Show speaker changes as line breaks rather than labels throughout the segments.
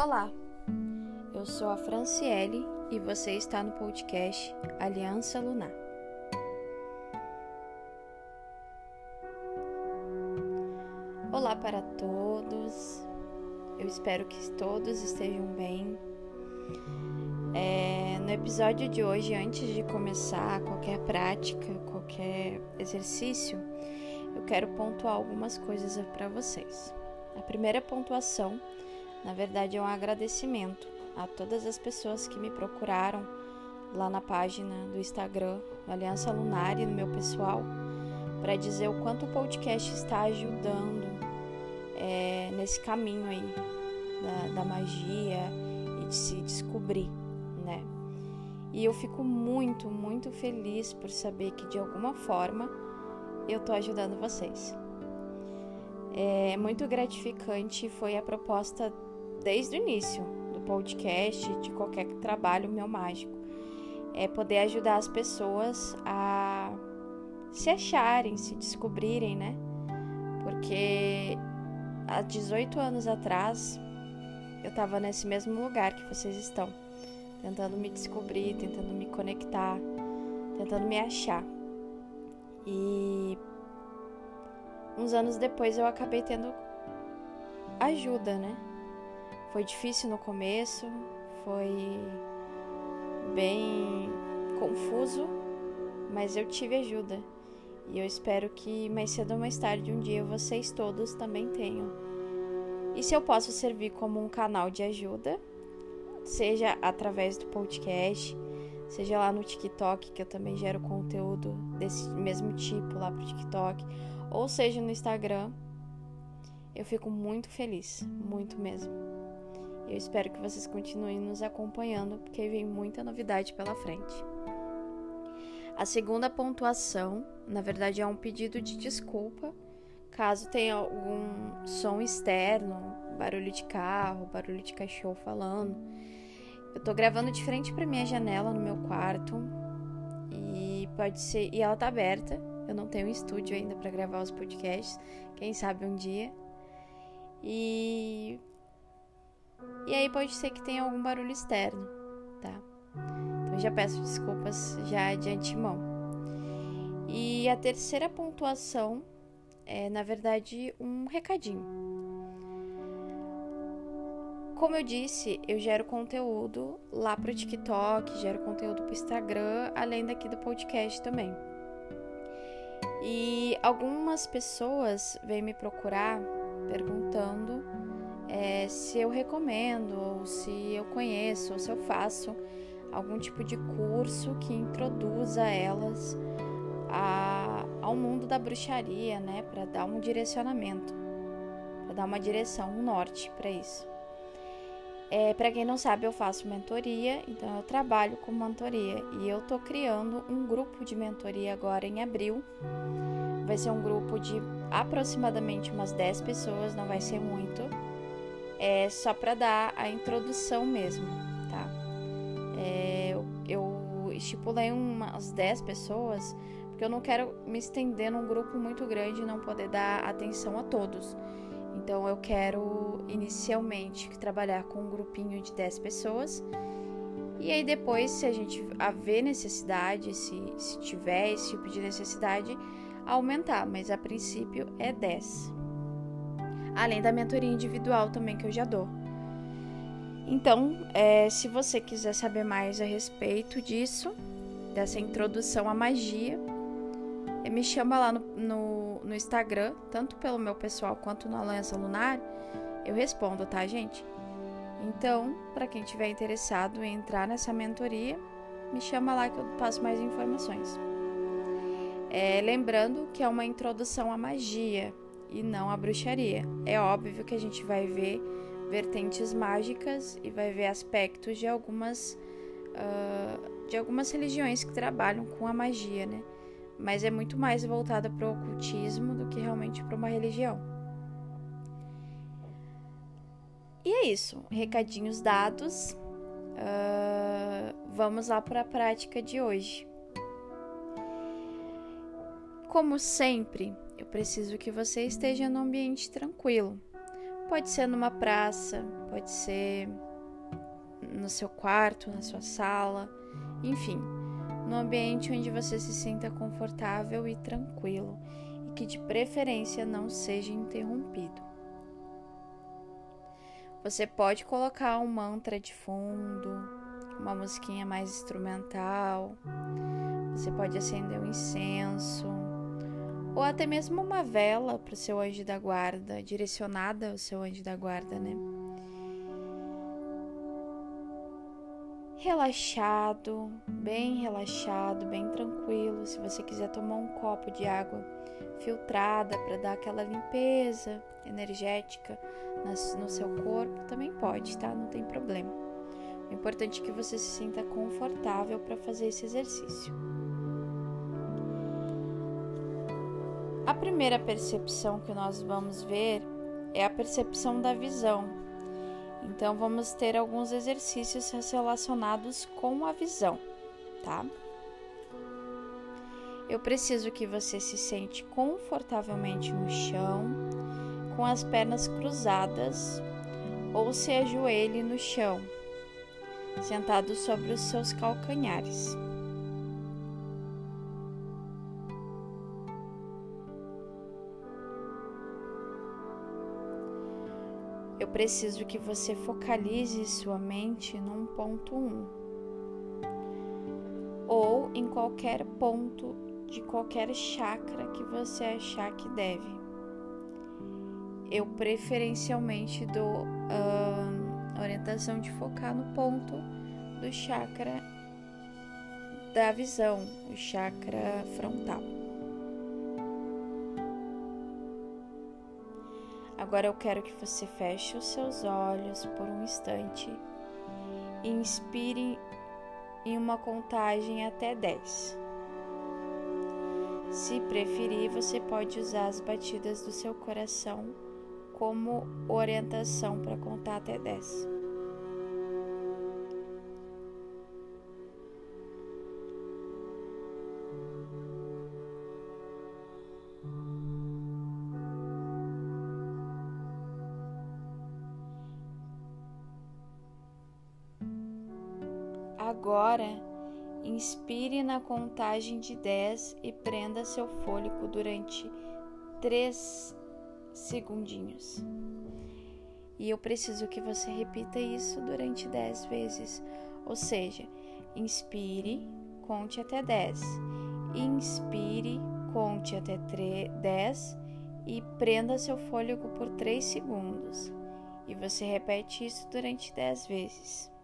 Olá, eu sou a Franciele e você está no podcast Aliança Lunar. Olá para todos, eu espero que todos estejam bem. É, no episódio de hoje, antes de começar qualquer prática, qualquer exercício, eu quero pontuar algumas coisas para vocês. A primeira pontuação na verdade, é um agradecimento a todas as pessoas que me procuraram lá na página do Instagram, Aliança Lunar e no meu pessoal, para dizer o quanto o podcast está ajudando é, nesse caminho aí da, da magia e de se descobrir, né? E eu fico muito, muito feliz por saber que de alguma forma eu tô ajudando vocês. É muito gratificante foi a proposta desde o início do podcast, de qualquer trabalho meu mágico, é poder ajudar as pessoas a se acharem, se descobrirem, né? Porque há 18 anos atrás eu estava nesse mesmo lugar que vocês estão, tentando me descobrir, tentando me conectar, tentando me achar. E uns anos depois eu acabei tendo ajuda, né? Foi difícil no começo, foi bem confuso, mas eu tive ajuda. E eu espero que mais cedo ou mais tarde um dia vocês todos também tenham. E se eu posso servir como um canal de ajuda, seja através do podcast, seja lá no TikTok, que eu também gero conteúdo desse mesmo tipo lá pro TikTok, ou seja no Instagram, eu fico muito feliz, muito mesmo. Eu espero que vocês continuem nos acompanhando, porque vem muita novidade pela frente. A segunda pontuação, na verdade, é um pedido de desculpa caso tenha algum som externo, barulho de carro, barulho de cachorro falando. Eu tô gravando de frente para minha janela no meu quarto e pode ser, e ela tá aberta. Eu não tenho um estúdio ainda para gravar os podcasts, quem sabe um dia. E e aí pode ser que tenha algum barulho externo, tá? Então já peço desculpas já de antemão. E a terceira pontuação é, na verdade, um recadinho. Como eu disse, eu gero conteúdo lá pro TikTok, gero conteúdo pro Instagram, além daqui do podcast também. E algumas pessoas vêm me procurar perguntando é, se eu recomendo, ou se eu conheço, ou se eu faço algum tipo de curso que introduza elas a, ao mundo da bruxaria, né, para dar um direcionamento, para dar uma direção, um norte para isso. É, para quem não sabe, eu faço mentoria, então eu trabalho com mentoria e eu tô criando um grupo de mentoria agora em abril. Vai ser um grupo de aproximadamente umas 10 pessoas, não vai ser muito é só para dar a introdução mesmo, tá? É, eu, estipulei umas 10 pessoas, porque eu não quero me estender num grupo muito grande e não poder dar atenção a todos. Então eu quero inicialmente trabalhar com um grupinho de 10 pessoas. E aí depois, se a gente haver necessidade, se, se tiver esse tipo de necessidade, aumentar, mas a princípio é 10 além da mentoria individual também que eu já dou. Então, é, se você quiser saber mais a respeito disso, dessa introdução à magia, é, me chama lá no, no, no Instagram, tanto pelo meu pessoal quanto na Aliança Lunar, eu respondo, tá, gente? Então, para quem tiver interessado em entrar nessa mentoria, me chama lá que eu passo mais informações. É, lembrando que é uma introdução à magia, e não a bruxaria. É óbvio que a gente vai ver vertentes mágicas e vai ver aspectos de algumas uh, de algumas religiões que trabalham com a magia, né? Mas é muito mais voltada para o ocultismo do que realmente para uma religião. E é isso, recadinhos dados. Uh, vamos lá para a prática de hoje. Como sempre, eu preciso que você esteja num ambiente tranquilo, Pode ser numa praça, pode ser no seu quarto, na sua sala, enfim, no ambiente onde você se sinta confortável e tranquilo e que de preferência não seja interrompido. Você pode colocar um mantra de fundo, uma musiquinha mais instrumental. Você pode acender um incenso ou até mesmo uma vela para o seu anjo da guarda, direcionada ao seu anjo da guarda, né? Relaxado, bem relaxado, bem tranquilo. Se você quiser tomar um copo de água filtrada para dar aquela limpeza energética no seu corpo, também pode, tá? Não tem problema. O importante é que você se sinta confortável para fazer esse exercício. A primeira percepção que nós vamos ver é a percepção da visão. Então, vamos ter alguns exercícios relacionados com a visão, tá? Eu preciso que você se sente confortavelmente no chão, com as pernas cruzadas, ou se ajoelhe no chão, sentado sobre os seus calcanhares. Eu preciso que você focalize sua mente num ponto 1 um, ou em qualquer ponto de qualquer chakra que você achar que deve. Eu preferencialmente dou a orientação de focar no ponto do chakra da visão, o chakra frontal. Agora eu quero que você feche os seus olhos por um instante e inspire em uma contagem até 10. Se preferir, você pode usar as batidas do seu coração como orientação para contar até 10. Agora, inspire na contagem de 10 e prenda seu fôlego durante 3 segundinhos. E eu preciso que você repita isso durante 10 vezes. Ou seja, inspire, conte até 10. Inspire, conte até 10 e prenda seu fôlego por 3 segundos. E você repete isso durante 10 vezes.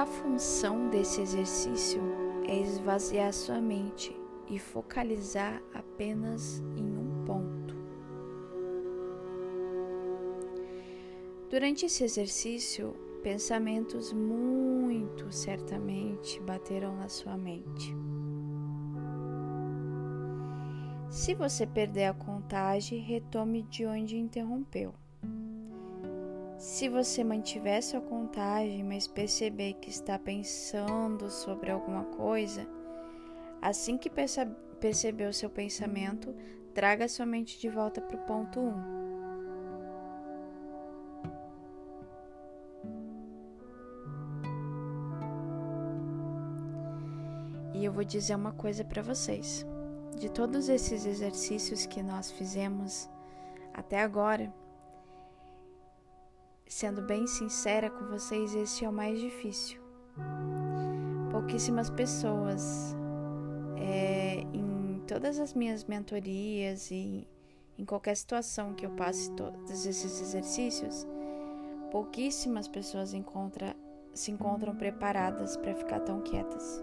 A função desse exercício é esvaziar sua mente e focalizar apenas em um ponto. Durante esse exercício, pensamentos muito certamente baterão na sua mente. Se você perder a contagem, retome de onde interrompeu. Se você mantiver sua contagem, mas perceber que está pensando sobre alguma coisa, assim que perceber o seu pensamento, traga sua mente de volta para o ponto 1. Um. E eu vou dizer uma coisa para vocês. De todos esses exercícios que nós fizemos até agora, sendo bem sincera com vocês, esse é o mais difícil. Pouquíssimas pessoas, é, em todas as minhas mentorias e em qualquer situação que eu passe todos esses exercícios, pouquíssimas pessoas encontra, se encontram preparadas para ficar tão quietas.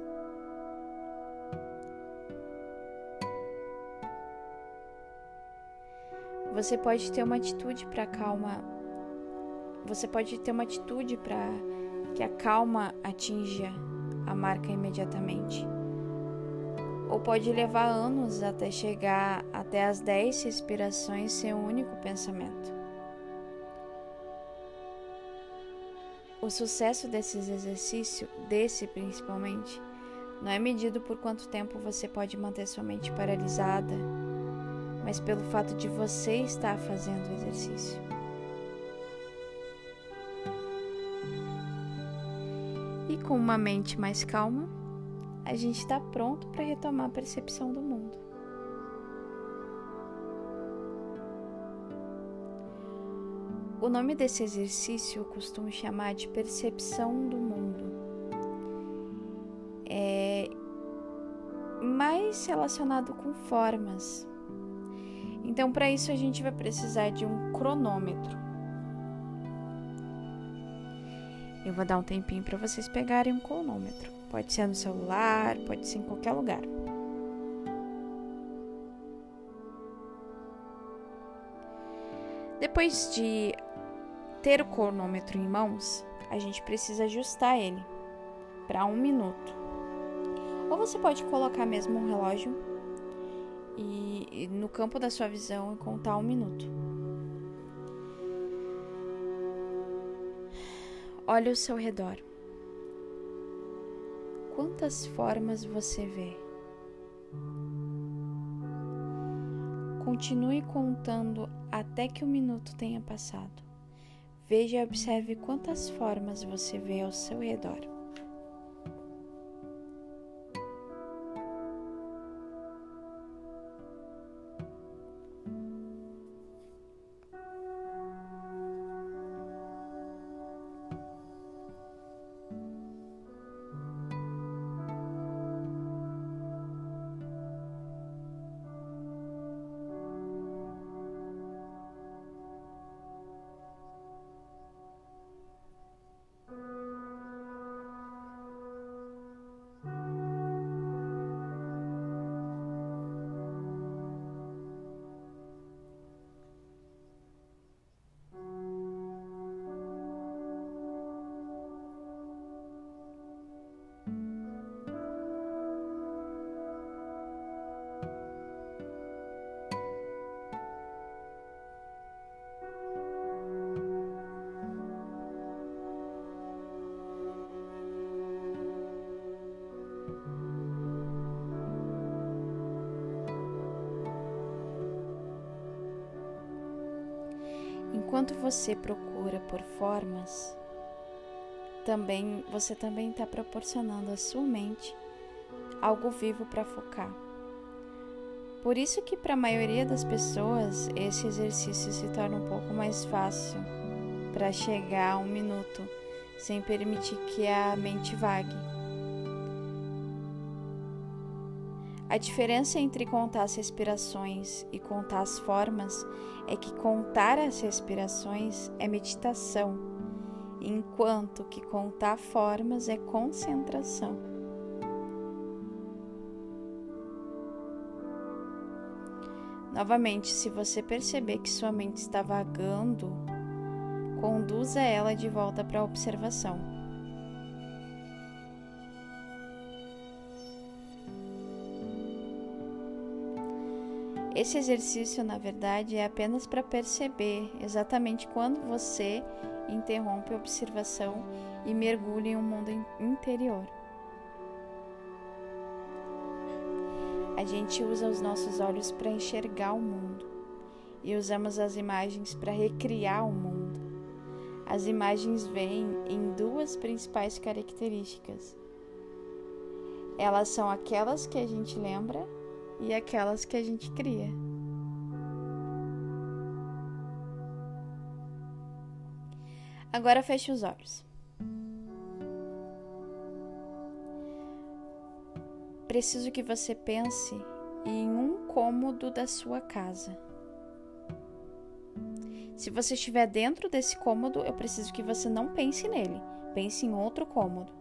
Você pode ter uma atitude para calma. Você pode ter uma atitude para que a calma atinja a marca imediatamente. Ou pode levar anos até chegar até as 10 respirações sem um único pensamento. O sucesso desses exercícios, desse principalmente, não é medido por quanto tempo você pode manter sua mente paralisada mas pelo fato de você estar fazendo o exercício. Com uma mente mais calma, a gente está pronto para retomar a percepção do mundo. O nome desse exercício eu costumo chamar de percepção do mundo. É mais relacionado com formas, então, para isso, a gente vai precisar de um cronômetro. Eu vou dar um tempinho para vocês pegarem um cronômetro. Pode ser no celular, pode ser em qualquer lugar. Depois de ter o cronômetro em mãos, a gente precisa ajustar ele para um minuto. Ou você pode colocar mesmo um relógio e, no campo da sua visão e contar um minuto. Olhe ao seu redor. Quantas formas você vê? Continue contando até que o minuto tenha passado. Veja e observe quantas formas você vê ao seu redor. Enquanto você procura por formas, também você também está proporcionando à sua mente algo vivo para focar. Por isso que para a maioria das pessoas esse exercício se torna um pouco mais fácil para chegar a um minuto sem permitir que a mente vague. A diferença entre contar as respirações e contar as formas é que contar as respirações é meditação, enquanto que contar formas é concentração. Novamente, se você perceber que sua mente está vagando, conduza ela de volta para a observação. Esse exercício, na verdade, é apenas para perceber exatamente quando você interrompe a observação e mergulha em um mundo interior. A gente usa os nossos olhos para enxergar o mundo e usamos as imagens para recriar o mundo. As imagens vêm em duas principais características. Elas são aquelas que a gente lembra e aquelas que a gente cria. Agora feche os olhos. preciso que você pense em um cômodo da sua casa. Se você estiver dentro desse cômodo, eu preciso que você não pense nele. Pense em outro cômodo.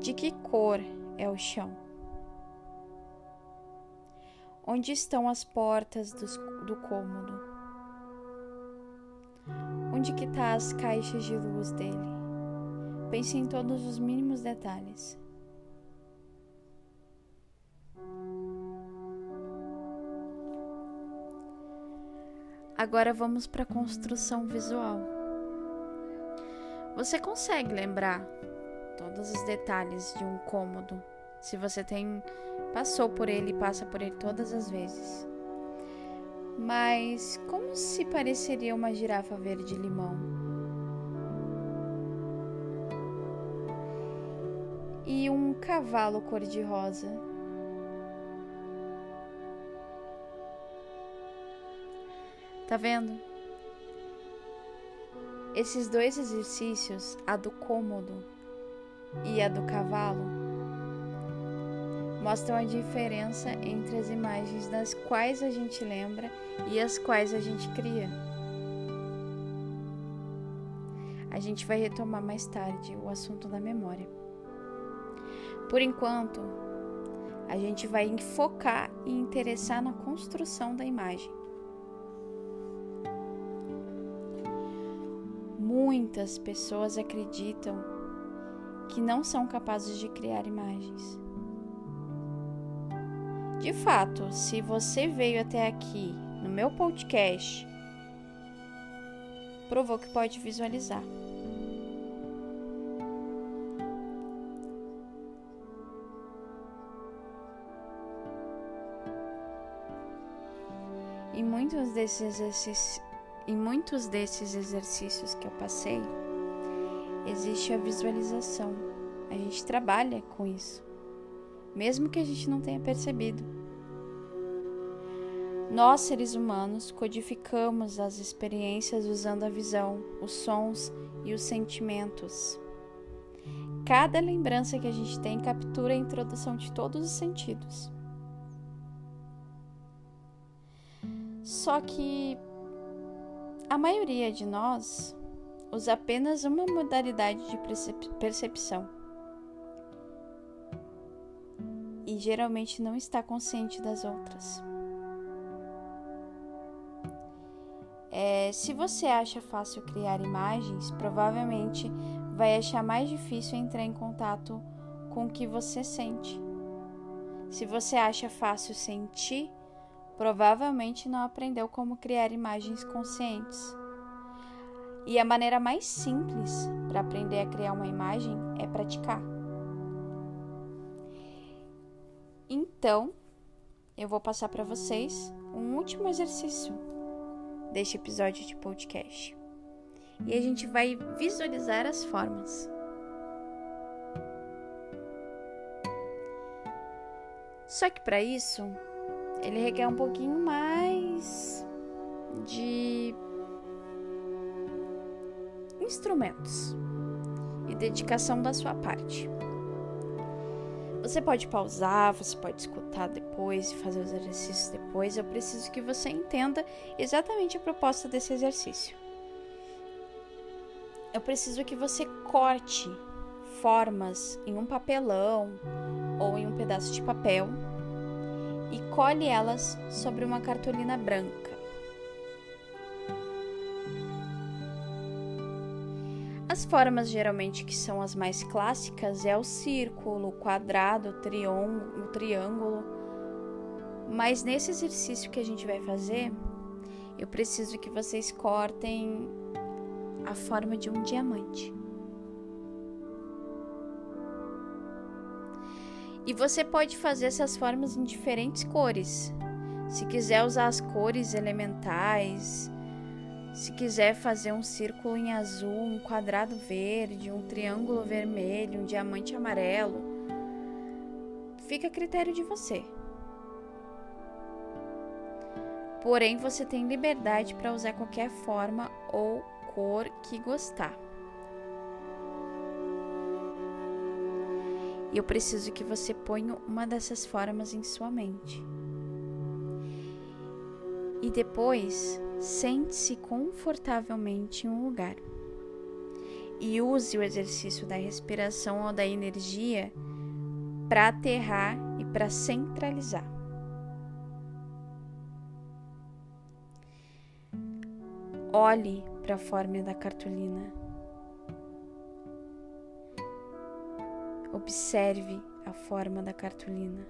De que cor é o chão? Onde estão as portas do, do cômodo? Onde que tá as caixas de luz dele? Pense em todos os mínimos detalhes. Agora vamos para a construção visual. Você consegue lembrar todos os detalhes de um cômodo se você tem passou por ele passa por ele todas as vezes. Mas como se pareceria uma girafa verde-limão? E um cavalo cor-de-rosa? Tá vendo? Esses dois exercícios, a do cômodo e a do cavalo, mostram a diferença entre as imagens das quais a gente lembra e as quais a gente cria. A gente vai retomar mais tarde o assunto da memória. Por enquanto, a gente vai focar e interessar na construção da imagem. Muitas pessoas acreditam que não são capazes de criar imagens. De fato, se você veio até aqui no meu podcast, provou que pode visualizar. Em muitos desses exercícios, em muitos desses exercícios que eu passei, existe a visualização. A gente trabalha com isso mesmo que a gente não tenha percebido. Nós, seres humanos, codificamos as experiências usando a visão, os sons e os sentimentos. Cada lembrança que a gente tem captura a introdução de todos os sentidos. Só que a maioria de nós usa apenas uma modalidade de percepção e geralmente não está consciente das outras. É, se você acha fácil criar imagens, provavelmente vai achar mais difícil entrar em contato com o que você sente. Se você acha fácil sentir, provavelmente não aprendeu como criar imagens conscientes. E a maneira mais simples para aprender a criar uma imagem é praticar. Então, eu vou passar para vocês um último exercício deste episódio de podcast. E a gente vai visualizar as formas. Só que para isso, ele requer um pouquinho mais de instrumentos e dedicação da sua parte. Você pode pausar, você pode escutar depois e fazer os exercícios depois. Eu preciso que você entenda exatamente a proposta desse exercício. eu preciso que você corte formas em um papelão ou em um pedaço de papel e cole elas sobre uma cartolina branca. As formas geralmente que são as mais clássicas é o círculo, o quadrado, o, triângulo. Mas nesse exercício que a gente vai fazer, eu preciso que vocês cortem a forma de um diamante. E você pode fazer essas formas em diferentes cores. Se quiser usar as cores elementais, se quiser fazer um círculo em azul, um quadrado verde, um triângulo vermelho, um diamante amarelo, fica a critério de você. Porém, você tem liberdade para usar qualquer forma ou cor que gostar. E eu preciso que você ponha uma dessas formas em sua mente. E depois, sente-se confortavelmente em um lugar. E use o exercício da respiração ou da energia para aterrar e para centralizar. Olhe para a forma da cartolina. Observe a forma da cartolina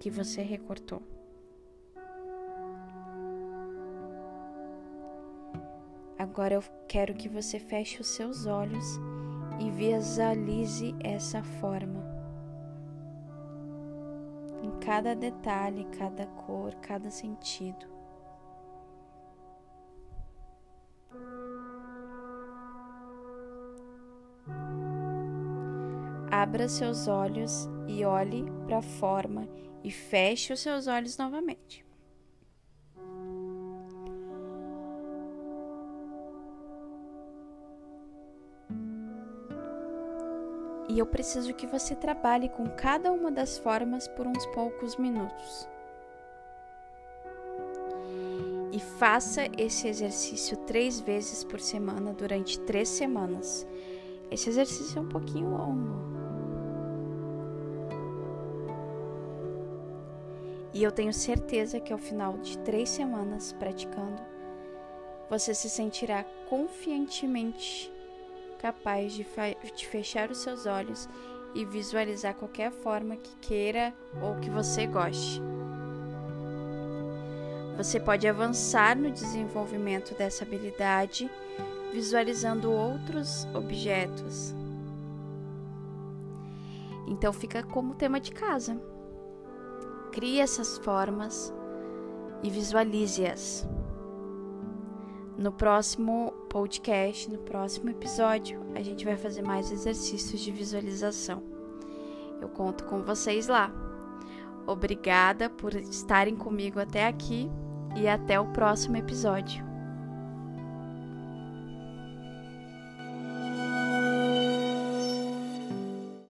que você recortou. Agora eu quero que você feche os seus olhos e visualize essa forma. Em cada detalhe, cada cor, cada sentido. Abra seus olhos e olhe para a forma e feche os seus olhos novamente. E eu preciso que você trabalhe com cada uma das formas por uns poucos minutos. E faça esse exercício três vezes por semana durante três semanas. Esse exercício é um pouquinho longo, E eu tenho certeza que ao final de três semanas praticando, você se sentirá confiantemente capaz de, de, fechar os seus olhos e visualizar qualquer forma que queira ou que você goste. Você pode avançar no desenvolvimento dessa habilidade visualizando outros objetos. Então fica como tema de casa. Crie essas formas e visualize-as. No próximo podcast, no próximo episódio, a gente vai fazer mais exercícios de visualização. Eu conto com vocês lá. Obrigada por estarem comigo até aqui e até o próximo episódio.